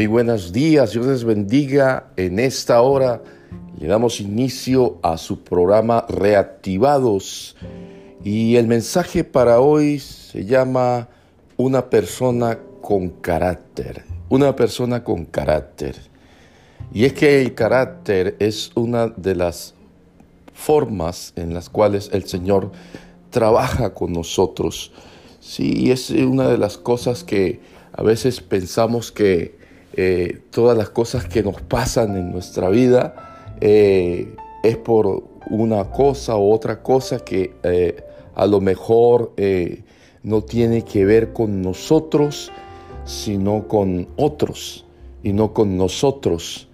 Muy buenos días, Dios les bendiga. En esta hora le damos inicio a su programa Reactivados y el mensaje para hoy se llama Una persona con carácter. Una persona con carácter. Y es que el carácter es una de las formas en las cuales el Señor trabaja con nosotros. Sí, es una de las cosas que a veces pensamos que eh, todas las cosas que nos pasan en nuestra vida eh, es por una cosa u otra cosa que eh, a lo mejor no tiene que ver con nosotros, sino con otros y no con nosotros.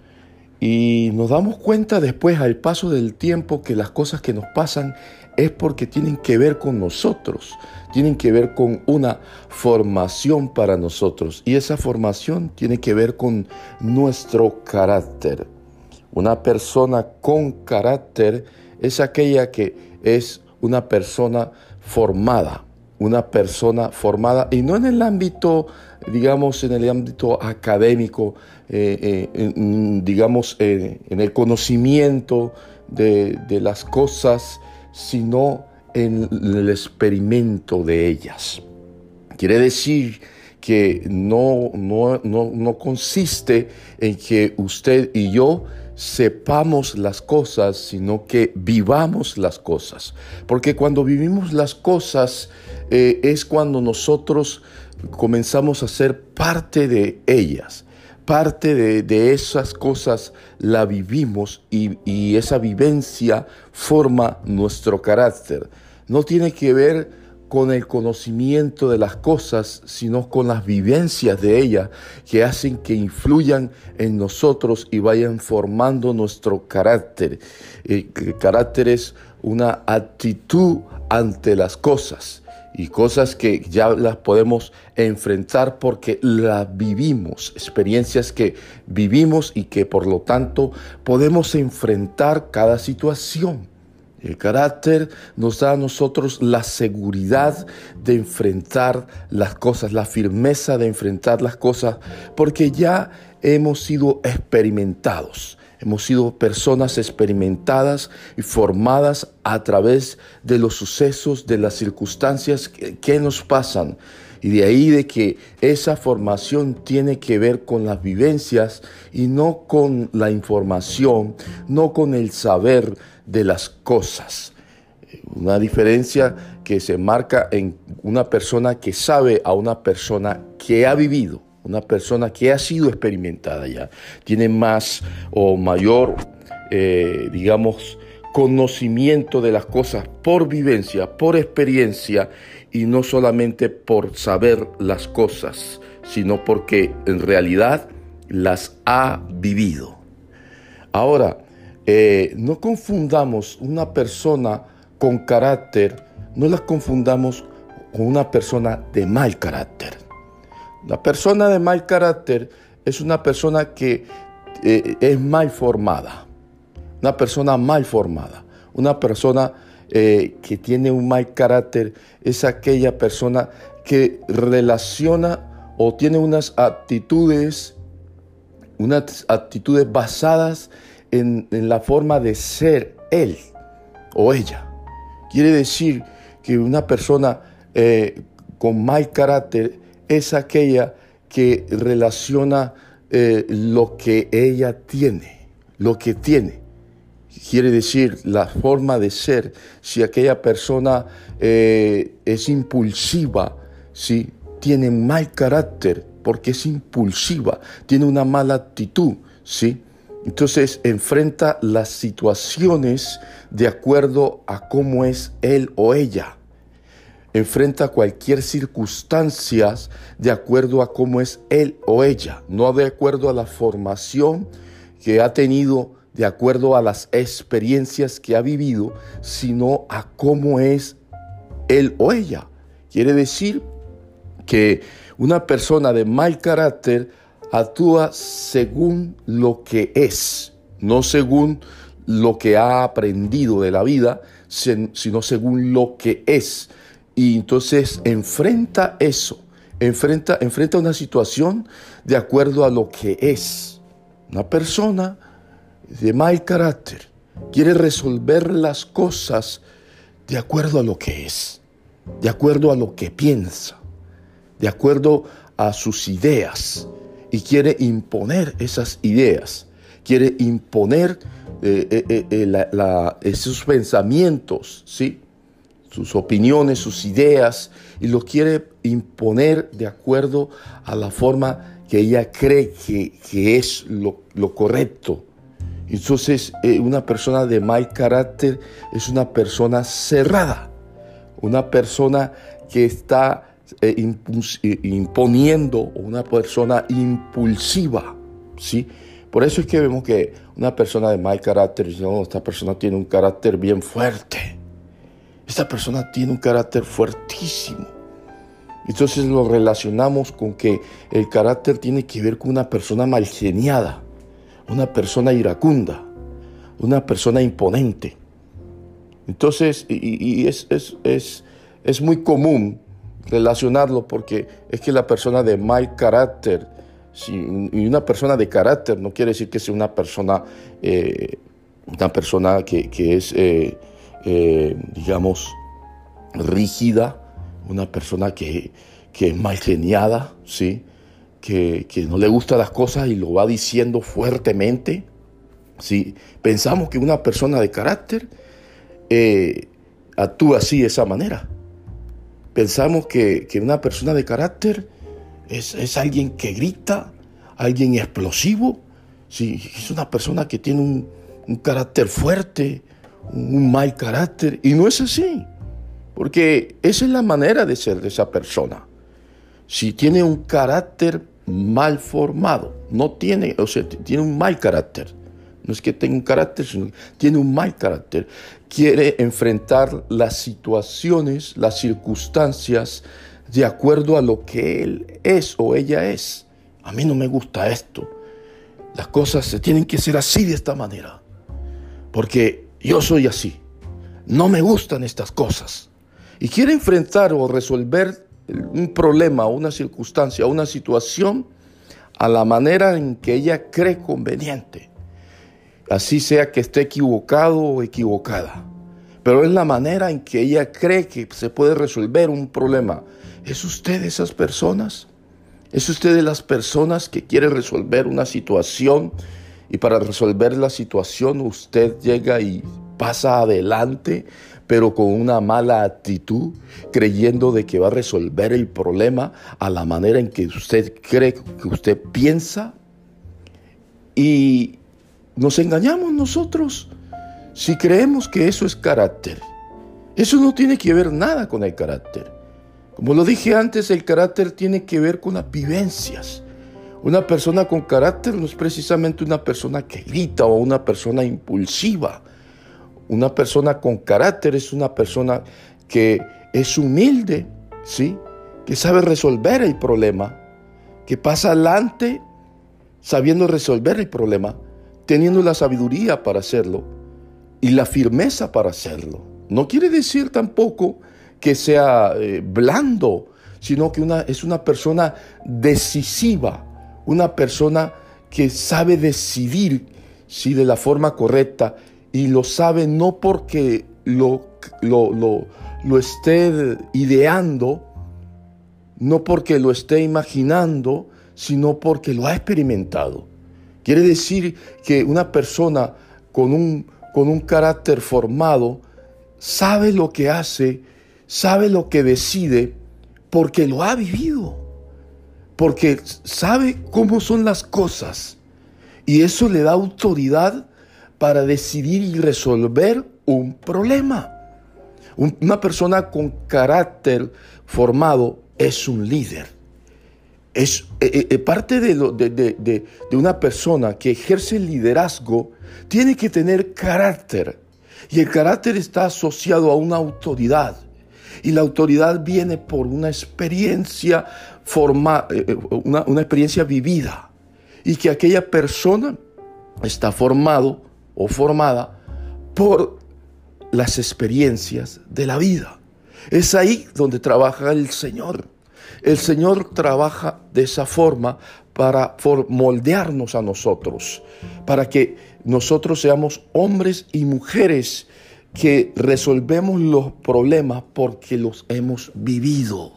Y nos damos cuenta después al paso del tiempo que las cosas que nos pasan es porque tienen que ver con nosotros, tienen que ver con una formación para nosotros y esa formación tiene que ver con nuestro carácter. Una persona con carácter es aquella que es una persona formada, una persona formada y no en el ámbito, digamos, en el ámbito académico, eh, eh, digamos, eh, en el conocimiento de las cosas, sino en el experimento de ellas. Quiere decir que no, no, no, consiste en que usted y yo sepamos las cosas, sino que vivamos las cosas. Porque cuando vivimos las cosas eh, es cuando nosotros comenzamos a ser parte de ellas parte de, esas cosas la vivimos y, esa vivencia forma nuestro carácter. No tiene que ver con el conocimiento de las cosas, sino con las vivencias de ellas que hacen que influyan en nosotros y vayan formando nuestro carácter. El carácter es una actitud ante las cosas y cosas que ya las podemos enfrentar porque las vivimos, experiencias que vivimos y que por lo tanto podemos enfrentar cada situación. El carácter nos da a nosotros la seguridad de enfrentar las cosas, la firmeza de enfrentar las cosas, porque ya hemos sido experimentados. Hemos sido personas experimentadas y formadas a través de los sucesos, de las circunstancias que, nos pasan. Y de ahí de que esa formación tiene que ver con las vivencias y no con la información, no con el saber de las cosas. Una diferencia que se marca en una persona que sabe a una persona que ha vivido una persona que ha sido experimentada ya, tiene más o mayor, eh, digamos, conocimiento de las cosas por vivencia, por experiencia y no solamente por saber las cosas, sino porque en realidad las ha vivido. Ahora, eh, no confundamos una persona con carácter, no la confundamos con una persona de mal carácter. La persona de mal carácter es una persona que eh, es mal formada, una persona mal formada, una persona eh, que tiene un mal carácter es aquella persona que relaciona o tiene unas actitudes, unas actitudes basadas en, la forma de ser él o ella. Quiere decir que una persona eh, con mal carácter es aquella que relaciona eh, lo que ella tiene, lo que tiene. Quiere decir la forma de ser. Si aquella persona eh, es impulsiva, si tiene mal carácter, porque es impulsiva, tiene una mala actitud, ¿sí? Entonces enfrenta las situaciones de acuerdo a cómo es él o ella enfrenta cualquier circunstancia de acuerdo a cómo es él o ella, no de acuerdo a la formación que ha tenido, de acuerdo a las experiencias que ha vivido, sino a cómo es él o ella. Quiere decir que una persona de mal carácter actúa según lo que es, no según lo que ha aprendido de la vida, sino según lo que es. Y entonces enfrenta eso, enfrenta, enfrenta una situación de acuerdo a lo que es. Una persona de mal carácter quiere resolver las cosas de acuerdo a lo que es, de acuerdo a lo que piensa, de acuerdo a sus ideas y quiere imponer esas ideas, quiere imponer eh, eh, eh, esos pensamientos, ¿sí? Sus opiniones, sus ideas, y lo quiere imponer de acuerdo a la forma que ella cree que, es lo, correcto. Entonces, una persona de mal carácter es una persona cerrada, una persona que está imponiendo, una persona impulsiva, ¿sí? Por eso es que vemos que una persona de mal carácter, no, esta persona tiene un carácter bien fuerte. Esta persona tiene un carácter fuertísimo. Entonces lo relacionamos con que el carácter tiene que ver con una persona malgeniada, una persona iracunda, una persona imponente. Entonces, y, es, es, es muy común relacionarlo porque es que la persona de mal carácter y una persona de carácter no quiere decir que sea una persona, eh, una persona que, es, eh, eh, digamos, rígida, una persona que, es mal geniada, ¿sí? Que, no le gustan las cosas y lo va diciendo fuertemente. ¿sí? Pensamos que una persona de carácter actúa así, de esa manera. Pensamos que, que una persona de carácter es, alguien que grita, alguien explosivo, sí, es una persona que tiene un, carácter fuerte, un, mal carácter, y no es así, porque esa es la manera de ser de esa persona. Si tiene un carácter mal formado, no tiene, o sea, tiene un mal carácter, no es que tenga un carácter, sino tiene un mal carácter. Quiere enfrentar las situaciones, las circunstancias, de acuerdo a lo que él es o ella es. A mí no me gusta esto. Las cosas se tienen que ser así de esta manera. Porque yo soy así. No me gustan estas cosas. Y quiere enfrentar o resolver un problema, una circunstancia, una situación a la manera en que ella cree conveniente. Así sea que esté equivocado o equivocada. Pero es la manera en que ella cree que se puede resolver un problema ¿Es usted de esas personas? ¿Es usted de las personas que quiere resolver una situación y para resolver la situación usted llega y pasa adelante, pero con una mala actitud, creyendo de que va a resolver el problema a la manera en que usted cree, que usted piensa? Y nos engañamos nosotros si creemos que eso es carácter. Eso no tiene que ver nada con el carácter. Como lo dije antes, el carácter tiene que ver con las vivencias. Una persona con carácter no es precisamente una persona que grita o una persona impulsiva. Una persona con carácter es una persona que es humilde, ¿sí? Que sabe resolver el problema, que pasa adelante sabiendo resolver el problema, teniendo la sabiduría para hacerlo y la firmeza para hacerlo. No quiere decir tampoco que sea eh, blando, sino que es una persona decisiva, una persona que sabe decidir si de la forma correcta y lo sabe no porque lo, lo, lo esté ideando, no porque lo esté imaginando, sino porque lo ha experimentado. Quiere decir que una persona con un, con un carácter formado sabe lo que hace sabe lo que decide porque lo ha vivido, porque sabe cómo son las cosas y eso le da autoridad para decidir y resolver un problema. Una persona con carácter formado es un líder. Es eh, eh, eh, parte de, de una persona que ejerce liderazgo, tiene que tener carácter. Y el carácter está asociado a una autoridad. Y la autoridad viene por una experiencia forma, eh, eh, una, una experiencia vivida. Y que aquella persona está formado o formada por las experiencias de la vida. Es ahí donde trabaja el Señor. El Señor trabaja de esa forma para moldearnos a nosotros, para que nosotros seamos hombres y mujeres que resolvemos los problemas porque los hemos vivido,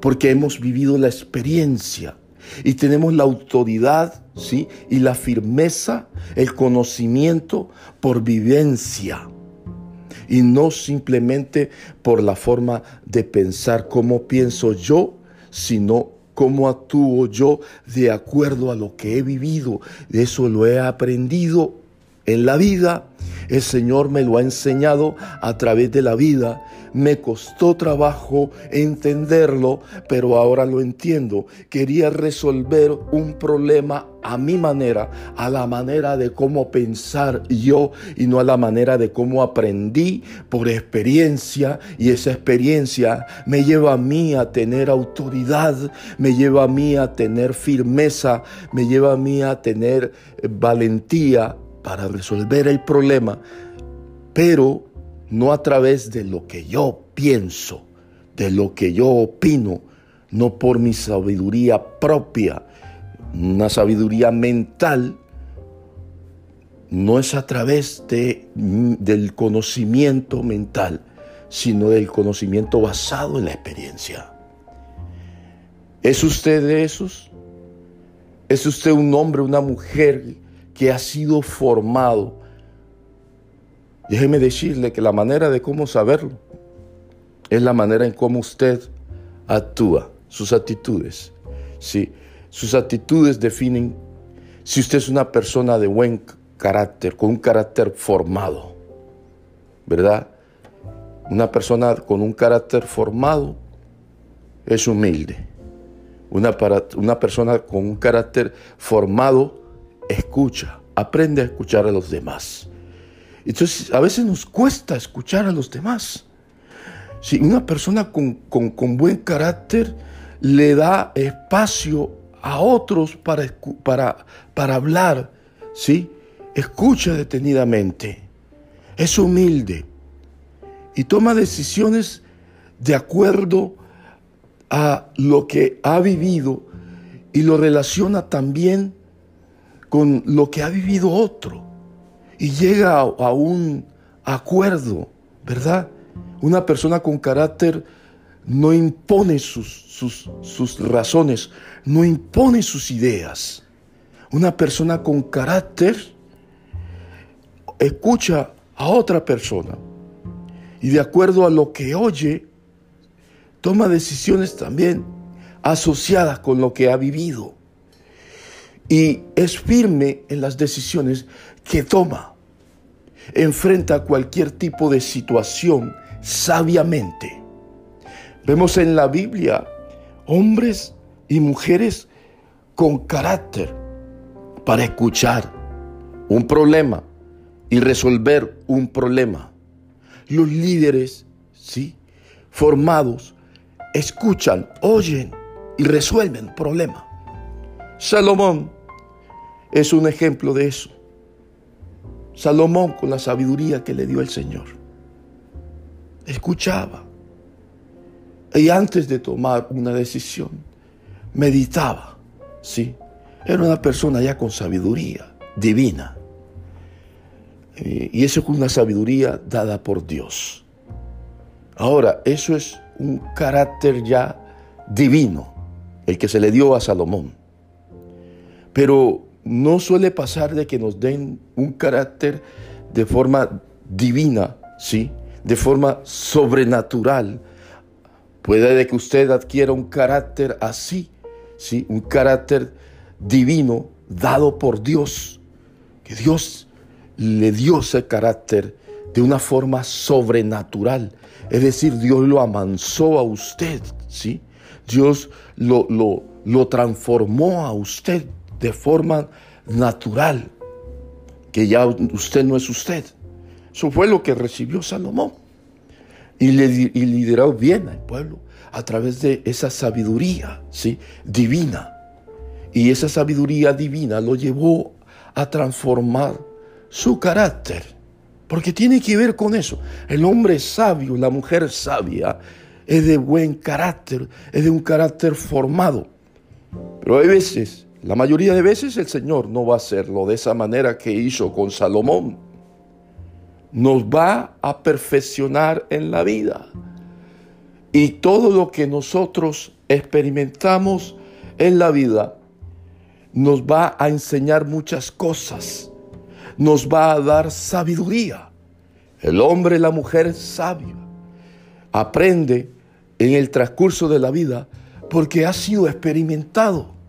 porque hemos vivido la experiencia y tenemos la autoridad, ¿sí? Y la firmeza, el conocimiento por vivencia y no simplemente por la forma de pensar cómo pienso yo, sino cómo actúo yo de acuerdo a lo que he vivido. Eso lo he aprendido en la vida. El Señor me lo ha enseñado a través de la vida me costó trabajo entenderlo, pero ahora lo entiendo. Quería resolver un problema a mi manera, a la manera de cómo pensar yo y no a la manera de cómo aprendí por experiencia y esa experiencia me lleva a mí a tener autoridad, me lleva a mí a tener firmeza, me lleva a mí a tener valentía para resolver el problema, pero no a través de lo que yo pienso, de lo que yo opino, no por mi sabiduría propia, una sabiduría mental, no es a través de, del conocimiento mental, sino del conocimiento basado en la experiencia. ¿Es usted de esos? ¿Es usted un hombre, una mujer que ha sido formado Déjeme decirle que la manera de cómo saberlo es la manera en cómo usted actúa, sus actitudes. Sí, sus actitudes definen si usted es una persona de buen carácter, con un carácter formado, ¿verdad? Una persona con un carácter formado es humilde. Una, una persona con un carácter formado escucha, aprende a escuchar a los demás. Entonces, a veces nos cuesta escuchar a los demás. Si una persona con, buen carácter le da espacio a otros para, para, para hablar, ¿sí? escucha detenidamente, es humilde y toma decisiones de acuerdo a lo que ha vivido y lo relaciona también con lo que ha vivido otro y llega a, un acuerdo, ¿verdad? Una persona con carácter no impone sus, sus, razones, no impone sus ideas. Una persona con carácter escucha a otra persona y de acuerdo a lo que oye, toma decisiones también asociadas con lo que ha vivido. Y es firme en las decisiones que toma enfrenta cualquier tipo de situación sabiamente. Vemos en la Biblia hombres y mujeres con carácter para escuchar un problema y resolver un problema. Los líderes, sí, formados, escuchan, oyen y resuelven problemas. Salomón es un ejemplo de eso. Salomón con la sabiduría que le dio el Señor. Escuchaba. Y antes de tomar una decisión, meditaba. Sí, era una persona ya con sabiduría divina. Y eso es una sabiduría dada por Dios. Ahora, eso es un carácter ya divino, el que se le dio a Salomón. Pero no suele pasar de que nos den un carácter de forma divina, ¿sí? De forma sobrenatural. Puede de que usted adquiera un carácter así, ¿sí? Un carácter divino dado por Dios. Que Dios le dio ese carácter de una forma sobrenatural. Es decir, Dios lo amansó a usted, ¿sí? Dios lo, lo, lo transformó a usted de forma natural, que ya usted no es usted. Eso fue lo que recibió Salomón. Y, le, y lideró bien al pueblo a través de esa sabiduría ¿sí? divina. Y esa sabiduría divina lo llevó a transformar su carácter. Porque tiene que ver con eso. El hombre sabio, la mujer sabia, es de buen carácter, es de un carácter formado. Pero hay veces, la mayoría de veces el Señor no va a hacerlo de esa manera que hizo con Salomón. Nos va a perfeccionar en la vida. Y todo lo que nosotros experimentamos en la vida nos va a enseñar muchas cosas. Nos va a dar sabiduría. El hombre y la mujer sabio aprende en el transcurso de la vida porque ha sido experimentado.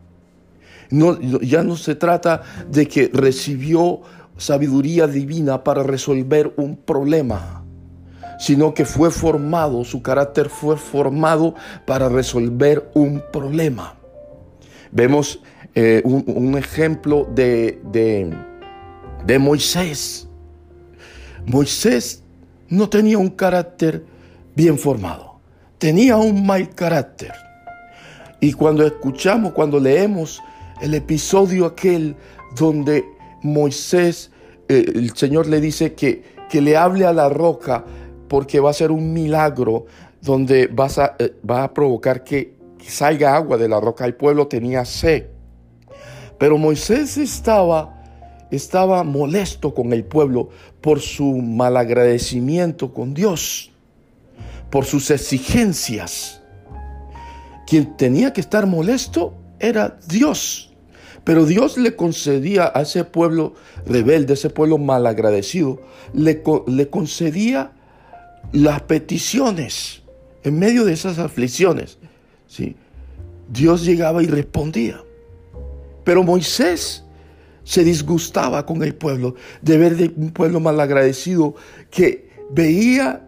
No, ya no se trata de que recibió sabiduría divina para resolver un problema, sino que fue formado, su carácter fue formado para resolver un problema. Vemos eh, un, ejemplo de, de, de Moisés. Moisés no tenía un carácter bien formado, tenía un mal carácter. Y cuando escuchamos, cuando leemos el episodio aquel donde Moisés, eh, el Señor le dice que, que le hable a la roca porque va a ser un milagro donde vas a, eh, va a provocar que salga agua de la roca. El pueblo tenía sed. Pero Moisés estaba, estaba molesto con el pueblo por su malagradecimiento con Dios, por sus exigencias. Quien tenía que estar molesto era Dios. Pero Dios le concedía a ese pueblo rebelde, ese pueblo malagradecido, le, concedía las peticiones en medio de esas aflicciones. ¿sí? Dios llegaba y respondía. Pero Moisés se disgustaba con el pueblo de ver un pueblo malagradecido que veía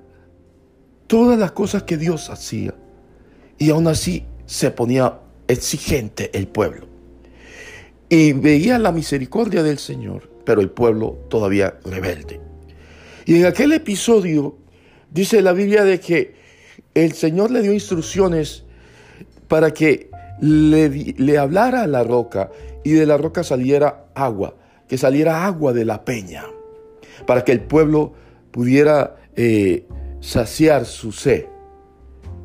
todas las cosas que Dios hacía y aún así se ponía exigente el pueblo. Y veía la misericordia del Señor, pero el pueblo todavía rebelde. Y en aquel episodio dice la Biblia de que el Señor le dio instrucciones para que le, hablara a la roca y de la roca saliera agua, que saliera agua de la peña, para que el pueblo pudiera eh, saciar su sed.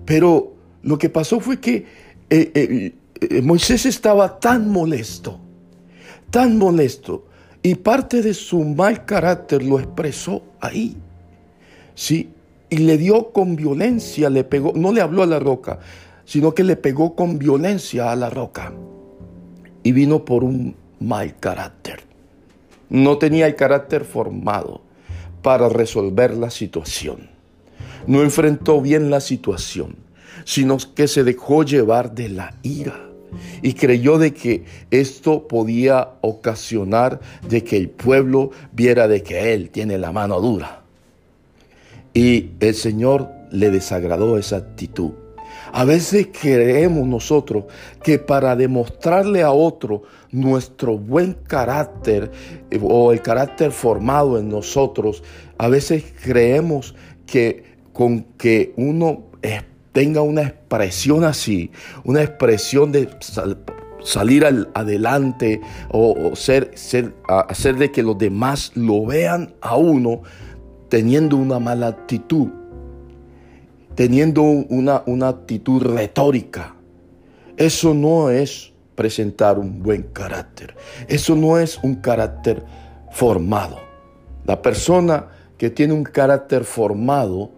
Pero lo que pasó fue que eh, eh, Moisés estaba tan molesto, tan molesto, y parte de su mal carácter lo expresó ahí. Sí, y le dio con violencia, le pegó, no le habló a la roca, sino que le pegó con violencia a la roca. Y vino por un mal carácter. No tenía el carácter formado para resolver la situación. No enfrentó bien la situación, sino que se dejó llevar de la ira y creyó de que esto podía ocasionar de que el pueblo viera de que él tiene la mano dura. Y el Señor le desagradó esa actitud a veces creemos nosotros que para demostrarle a otro nuestro buen carácter eh, o el carácter formado en nosotros, a veces creemos que con que uno tenga una expresión así, una expresión de salir adelante o, ser, ser, hacer de que los demás lo vean a uno teniendo una mala actitud teniendo una, una actitud retórica. Eso no es presentar un buen carácter. Eso no es un carácter formado. La persona que tiene un carácter formado,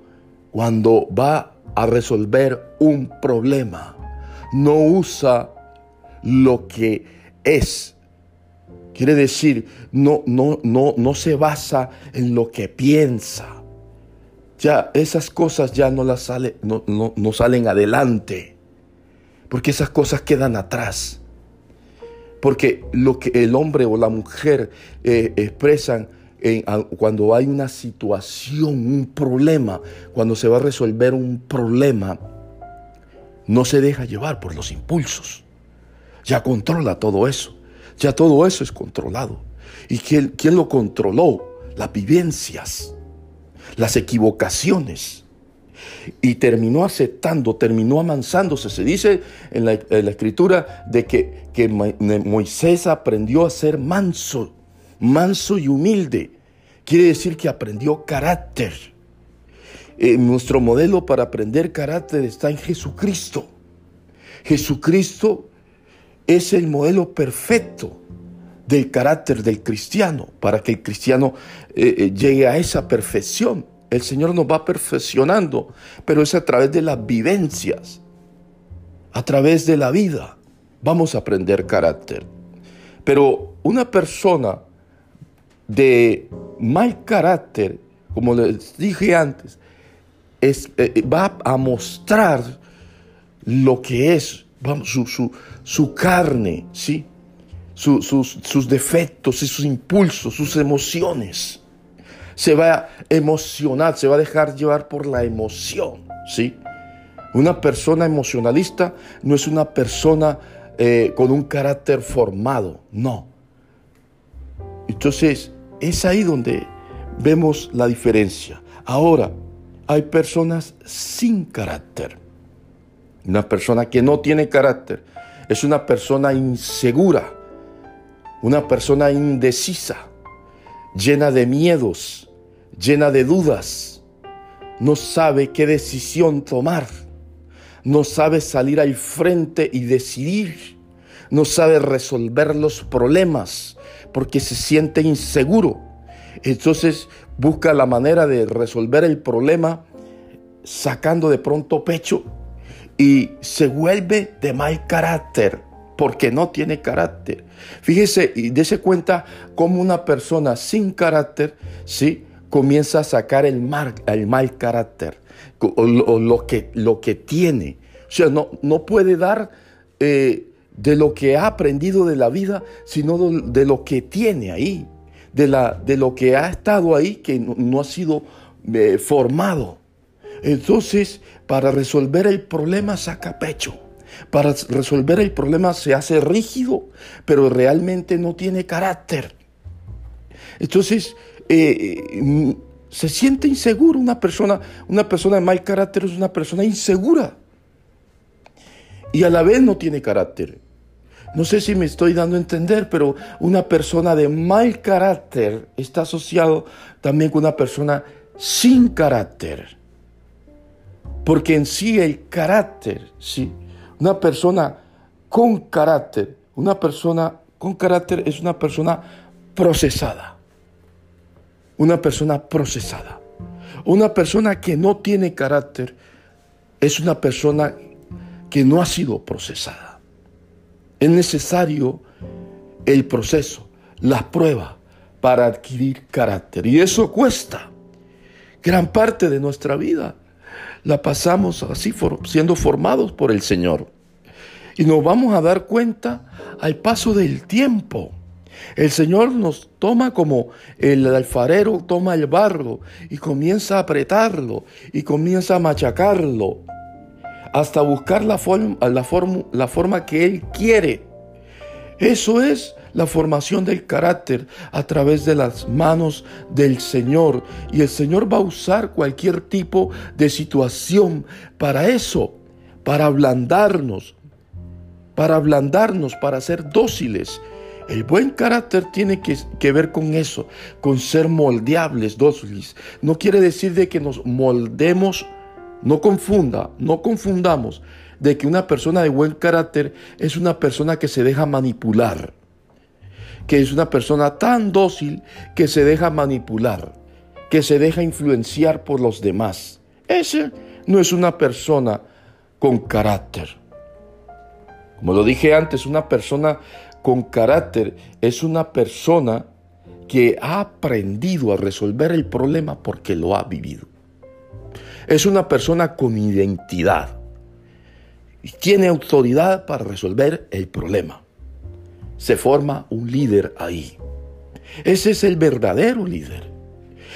cuando va a resolver un problema, no usa lo que es. Quiere decir, no, no, no, no se basa en lo que piensa ya esas cosas ya no, las sale, no, no, salen adelante, porque esas cosas quedan atrás. Porque lo que el hombre o la mujer eh, expresan cuando hay una situación, un problema, cuando se va a resolver un problema, no se deja llevar por los impulsos. Ya controla todo eso. Ya todo eso es controlado. ¿Y quién, quién lo controló? Las vivencias las equivocaciones. Y terminó aceptando, terminó amansándose. Se dice en la, escritura de que, que Moisés aprendió a ser manso, manso y humilde. Quiere decir que aprendió carácter. eh, nuestro modelo para aprender carácter está en Jesucristo. Jesucristo es el modelo perfecto del carácter del cristiano, para que el cristiano eh, eh, llegue a esa perfección. El Señor nos va perfeccionando, pero es a través de las vivencias, a través de la vida. Vamos a aprender carácter. Pero una persona de mal carácter, como les dije antes, es, eh, va a mostrar lo que es su, su, su carne, ¿sí? sus, defectos y sus impulsos, sus emociones. Se va a emocionar, se va a dejar llevar por la emoción, ¿sí? Una persona emocionalista no es una persona eh, con un carácter formado, no. Entonces, es ahí donde vemos la diferencia. Ahora, hay personas sin carácter. Una persona que no tiene carácter es una persona insegura, una persona indecisa, llena de miedos, llena de dudas. No sabe qué decisión tomar. No sabe salir al frente y decidir. No sabe resolver los problemas porque se siente inseguro. Entonces busca la manera de resolver el problema sacando de pronto pecho y se vuelve de mal carácter porque no tiene carácter. Fíjese y dése cuenta cómo una persona sin carácter, ¿sí? comienza a sacar el mal, el mal carácter o, lo, que, lo que tiene. O sea, no, no puede dar eh, de lo que ha aprendido de la vida, sino de, lo que tiene ahí, de, la, de lo que ha estado ahí que no, ha sido eh, formado. Entonces, para resolver el problema saca pecho. Para resolver el problema se hace rígido, pero realmente no tiene carácter. Entonces, eh, eh, se siente inseguro una persona, una persona de mal carácter es una persona insegura. Y a la vez no tiene carácter. No sé si me estoy dando a entender, pero una persona de mal carácter está asociado también con una persona sin carácter. Porque en sí el carácter, sí, una persona con carácter, una persona con carácter es una persona procesada. Una persona procesada. Una persona que no tiene carácter es una persona que no ha sido procesada. Es necesario el proceso, las pruebas para adquirir carácter. Y eso cuesta. Gran parte de nuestra vida la pasamos así siendo formados por el Señor. Y nos vamos a dar cuenta al paso del tiempo. El Señor nos toma como el alfarero toma el barro y comienza a apretarlo y comienza a machacarlo hasta buscar la, forma, la, forma que Él quiere. Eso es la formación del carácter a través de las manos del Señor. Y el Señor va a usar cualquier tipo de situación para eso, para ablandarnos, para ablandarnos, para ser dóciles. El buen carácter tiene que, que, ver con eso, con ser moldeables, dóciles. No quiere decir de que nos moldemos, no confunda, no confundamos de que una persona de buen carácter es una persona que se deja manipular que es una persona tan dócil que se deja manipular, que se deja influenciar por los demás. Ese no es una persona con carácter. Como lo dije antes, una persona con carácter es una persona que ha aprendido a resolver el problema porque lo ha vivido. Es una persona con identidad y tiene autoridad para resolver el problema se forma un líder ahí. Ese es el verdadero líder.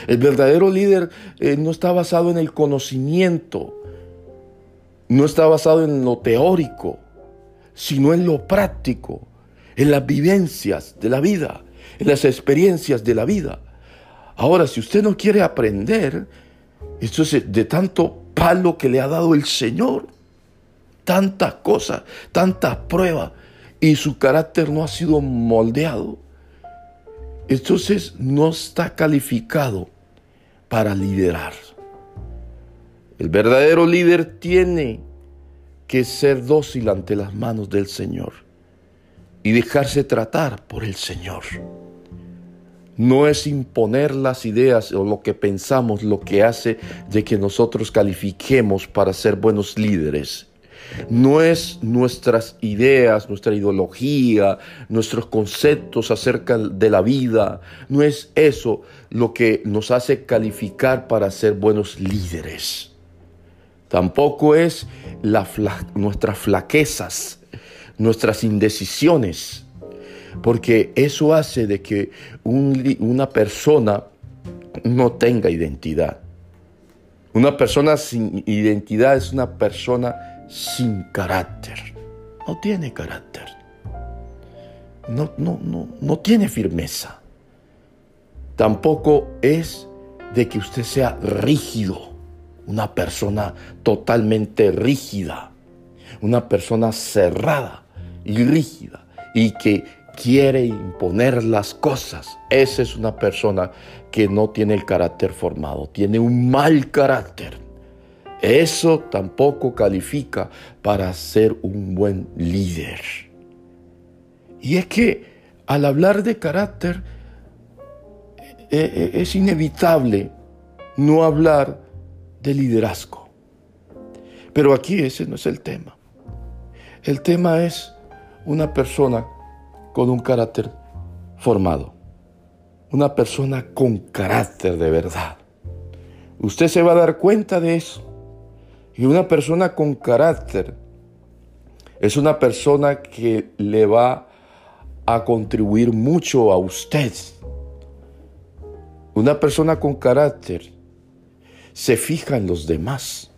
El verdadero líder eh, no está basado en el conocimiento, no está basado en lo teórico, sino en lo práctico, en las vivencias de la vida, en las experiencias de la vida. Ahora, si usted no quiere aprender, esto es de tanto palo que le ha dado el Señor, tantas cosas, tantas pruebas, y su carácter no ha sido moldeado, entonces no está calificado para liderar. El verdadero líder tiene que ser dócil ante las manos del Señor y dejarse tratar por el Señor. No es imponer las ideas o lo que pensamos lo que hace de que nosotros califiquemos para ser buenos líderes. No es nuestras ideas, nuestra ideología, nuestros conceptos acerca de la vida, no es eso lo que nos hace calificar para ser buenos líderes. Tampoco es nuestras flaquezas, nuestras indecisiones, porque eso hace de que una persona no tenga identidad. Una persona sin identidad es una persona sin carácter. No tiene carácter. No, no, no, no tiene firmeza. Tampoco es de que usted sea rígido una persona totalmente rígida, una persona cerrada y rígida y que quiere imponer las cosas. Esa es una persona que no tiene el carácter formado, tiene un mal carácter. Eso tampoco califica para ser un buen líder. Y es que al hablar de carácter eh, eh, es inevitable no hablar de liderazgo. Pero aquí ese no es el tema. El tema es una persona con un carácter formado. Una persona con carácter de verdad. Usted se va a dar cuenta de eso. Y una persona con carácter es una persona que le va a contribuir mucho a usted. Una persona con carácter se fija en los demás,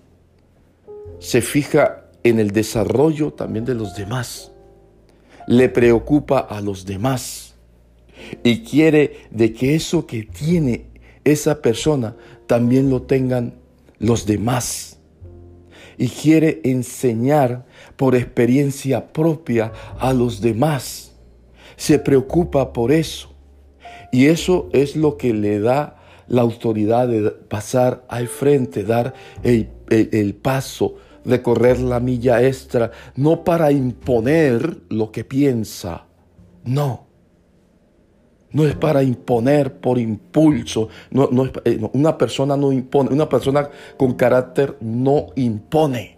se fija en el desarrollo también de los demás, le preocupa a los demás y quiere de que eso que tiene esa persona también lo tengan los demás. Y quiere enseñar por experiencia propia a los demás. Se preocupa por eso. Y eso es lo que le da la autoridad de pasar al frente, dar el, paso, recorrer la milla extra, no para imponer lo que piensa, no. No es para imponer por impulso. No, eh, una persona no impone. Una persona con carácter no impone.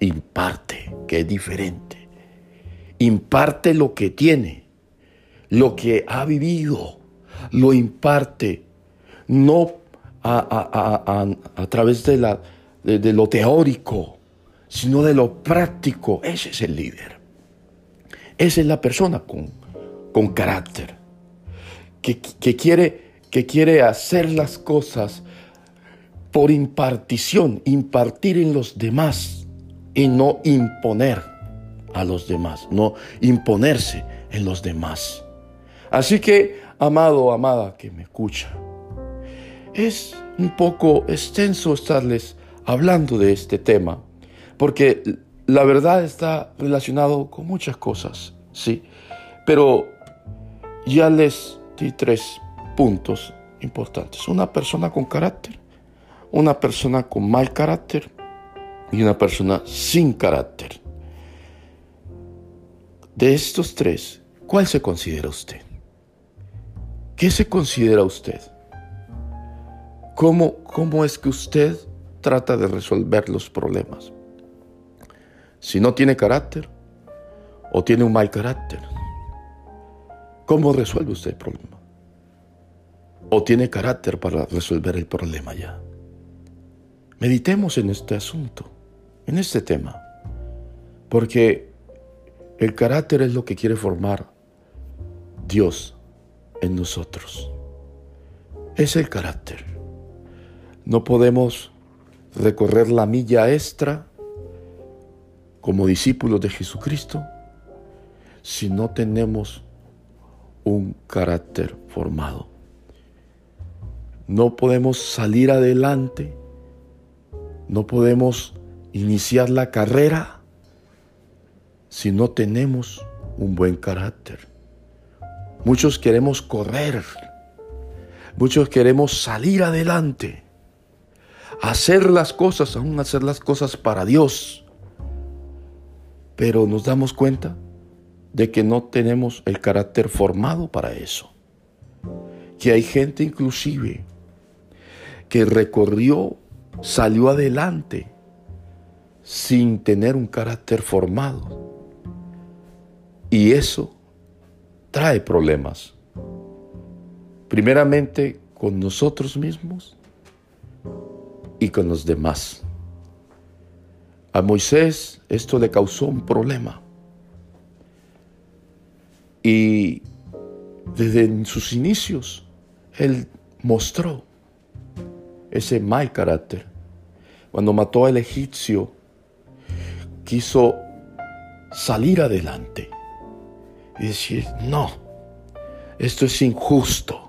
Imparte, que es diferente. Imparte lo que tiene, lo que ha vivido. Lo imparte no a, través de, la, de, lo teórico, sino de lo práctico. Ese es el líder. Esa es la persona con, con carácter, que, quiere, que quiere hacer las cosas por impartición, impartir en los demás y no imponer a los demás, no imponerse en los demás. Así que, amado, amada que me escucha, es un poco extenso estarles hablando de este tema, porque la verdad está relacionado con muchas cosas, ¿sí? Pero ya les di tres puntos importantes. Una persona con carácter, una persona con mal carácter y una persona sin carácter. De estos tres, ¿cuál se considera usted? ¿Qué se considera usted? ¿Cómo, ¿Cómo es que usted trata de resolver los problemas? Si no tiene carácter o tiene un mal carácter, ¿cómo resuelve usted el problema? ¿O tiene carácter para resolver el problema ya? Meditemos en este asunto, en este tema, porque el carácter es lo que quiere formar Dios en nosotros. Es el carácter. No podemos recorrer la milla extra como discípulos de Jesucristo si no tenemos un carácter formado. No podemos salir adelante, no podemos iniciar la carrera si no tenemos un buen carácter. Muchos queremos correr, muchos queremos salir adelante, hacer las cosas, aún hacer las cosas para Dios. Pero nos damos cuenta de que no tenemos el carácter formado para eso. Que hay gente inclusive que recorrió, salió adelante sin tener un carácter formado. Y eso trae problemas. Primeramente con nosotros mismos y con los demás. A Moisés esto le causó un problema. Y desde sus inicios, él mostró ese mal carácter. Cuando mató al egipcio, quiso salir adelante y decir, no, esto es injusto.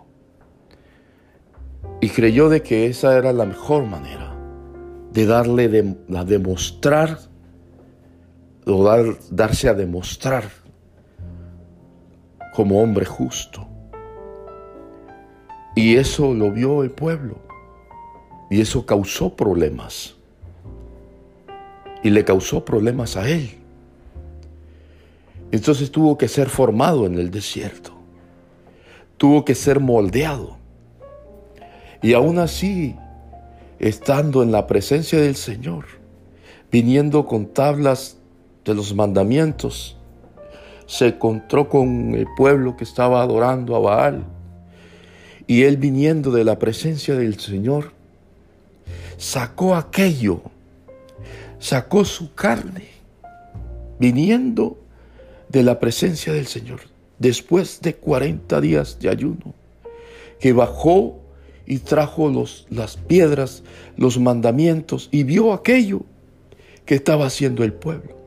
Y creyó de que esa era la mejor manera de darle de, a demostrar o dar, darse a demostrar como hombre justo. Y eso lo vio el pueblo. Y eso causó problemas. Y le causó problemas a él. Entonces tuvo que ser formado en el desierto. Tuvo que ser moldeado. Y aún así, estando en la presencia del Señor, viniendo con tablas de los mandamientos, se encontró con el pueblo que estaba adorando a Baal. Y él viniendo de la presencia del Señor, sacó aquello, sacó su carne, viniendo de la presencia del Señor, después de 40 días de ayuno, que bajó y trajo los, las piedras, los mandamientos, y vio aquello que estaba haciendo el pueblo.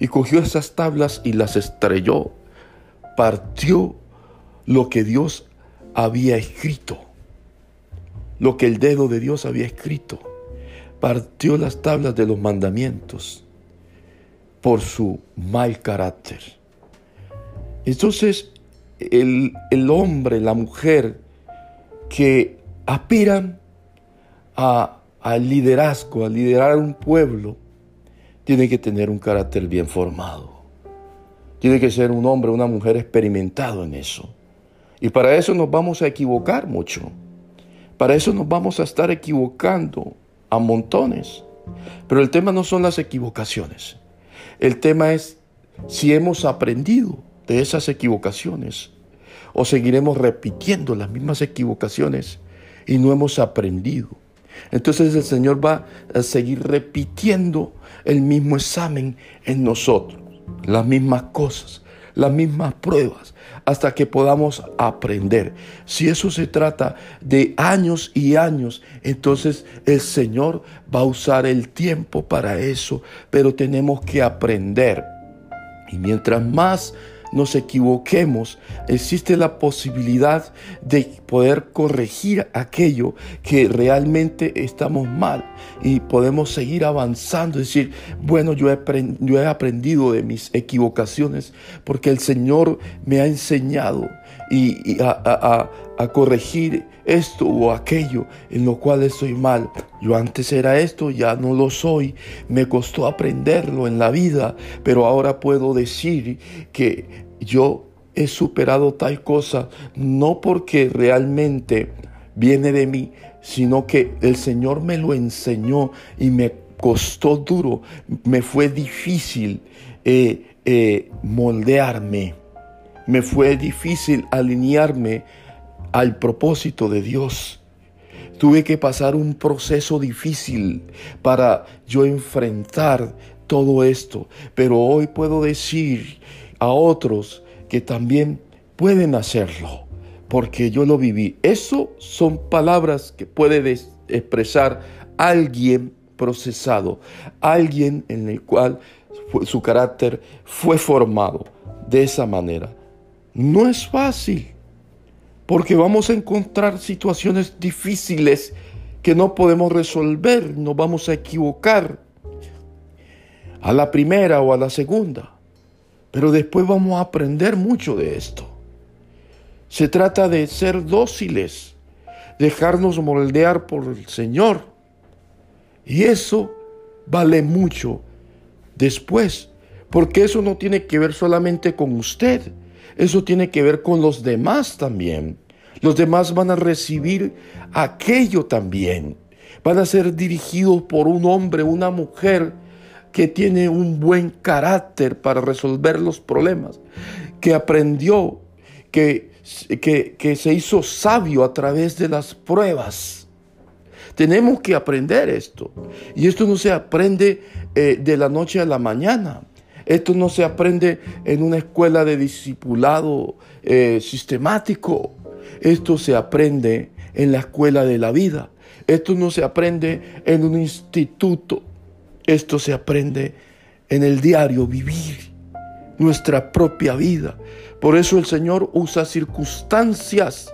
Y cogió esas tablas y las estrelló, partió lo que Dios había escrito, lo que el dedo de Dios había escrito, partió las tablas de los mandamientos por su mal carácter. Entonces, el, el hombre, la mujer que aspiran a, al liderazgo, a liderar un pueblo, tiene que tener un carácter bien formado. Tiene que ser un hombre, una mujer experimentado en eso. Y para eso nos vamos a equivocar mucho. Para eso nos vamos a estar equivocando a montones. Pero el tema no son las equivocaciones. El tema es si hemos aprendido de esas equivocaciones o seguiremos repitiendo las mismas equivocaciones y no hemos aprendido. Entonces el Señor va a seguir repitiendo el mismo examen en nosotros, las mismas cosas, las mismas pruebas, hasta que podamos aprender. Si eso se trata de años y años, entonces el Señor va a usar el tiempo para eso, pero tenemos que aprender. Y mientras más nos equivoquemos, existe la posibilidad de poder corregir aquello que realmente estamos mal y podemos seguir avanzando, decir, bueno, yo he, yo he aprendido de mis equivocaciones porque el Señor me ha enseñado y, a, a corregir esto o aquello en lo cual estoy mal. Yo antes era esto, ya no lo soy. Me costó aprenderlo en la vida, pero ahora puedo decir que yo he superado tal cosa no porque realmente viene de mí, sino que el Señor me lo enseñó y me costó duro, me fue difícil eh, eh, moldearme, me fue difícil alinearme al propósito de Dios. Tuve que pasar un proceso difícil para yo enfrentar todo esto, pero hoy puedo decir a otros que también pueden hacerlo, porque yo lo viví. Eso son palabras que puede expresar alguien procesado, alguien en el cual su carácter fue formado de esa manera. No es fácil porque vamos a encontrar situaciones difíciles que no podemos resolver, nos vamos a equivocar a la primera o a la segunda, pero después vamos a aprender mucho de esto. Se trata de ser dóciles, dejarnos moldear por el Señor Y eso vale mucho después, porque eso no tiene que ver solamente con usted, eso tiene que ver con los demás también. Los demás van a recibir aquello también. Van a ser dirigidos por un hombre, una mujer que tiene un buen carácter para resolver los problemas, que aprendió, que, que, se hizo sabio a través de las pruebas. Tenemos que aprender esto. Y esto no se aprende eh, de la noche a la mañana. Esto no se aprende en una escuela de discipulado eh, sistemático. Esto se aprende en la escuela de la vida. Esto no se aprende en un instituto. Esto se aprende en el diario vivir nuestra propia vida. Por eso el Señor usa circunstancias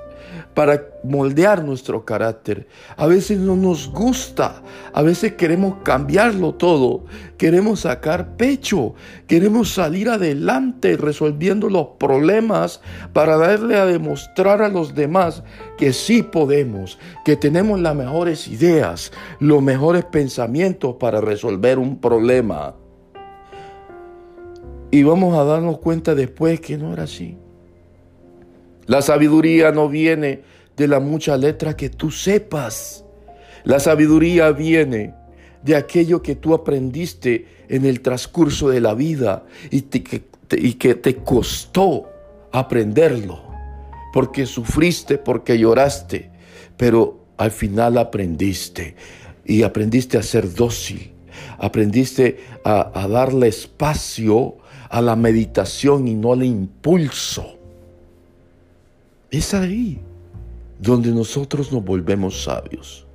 para moldear nuestro carácter. A veces no nos gusta, a veces queremos cambiarlo todo, queremos sacar pecho, queremos salir adelante resolviendo los problemas para darle a demostrar a los demás que sí podemos, que tenemos las mejores ideas, los mejores pensamientos para resolver un problema. Y vamos a darnos cuenta después que no era así. La sabiduría no viene de la mucha letra que tú sepas. La sabiduría viene de aquello que tú aprendiste en el transcurso de la vida y, que te costó aprenderlo. Porque sufriste, porque lloraste, pero al final aprendiste y aprendiste a ser dócil. Aprendiste a, a darle espacio a la meditación y no al impulso. Es ahí donde nosotros nos volvemos sabios.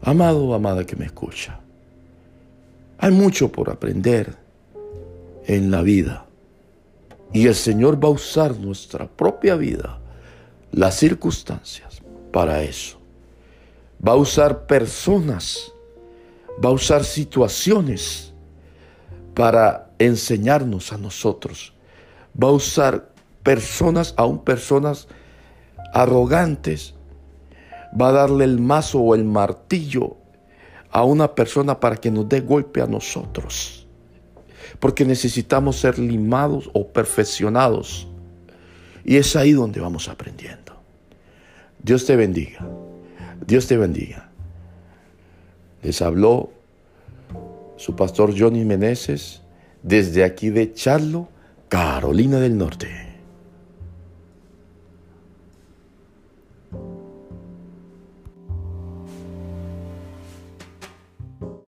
Amado o amada que me escucha, hay mucho por aprender en la vida. Y el Señor va a usar nuestra propia vida, las circunstancias, para eso. Va a usar personas, va a usar situaciones para enseñarnos a nosotros. Va a usar personas, aún personas arrogantes, va a darle el mazo o el martillo a una persona para que nos dé golpe a nosotros. Porque necesitamos ser limados o perfeccionados. Y es ahí donde vamos aprendiendo. Dios te bendiga. Dios te bendiga. Les habló su pastor Johnny Meneses desde aquí de Charlo, Carolina del Norte.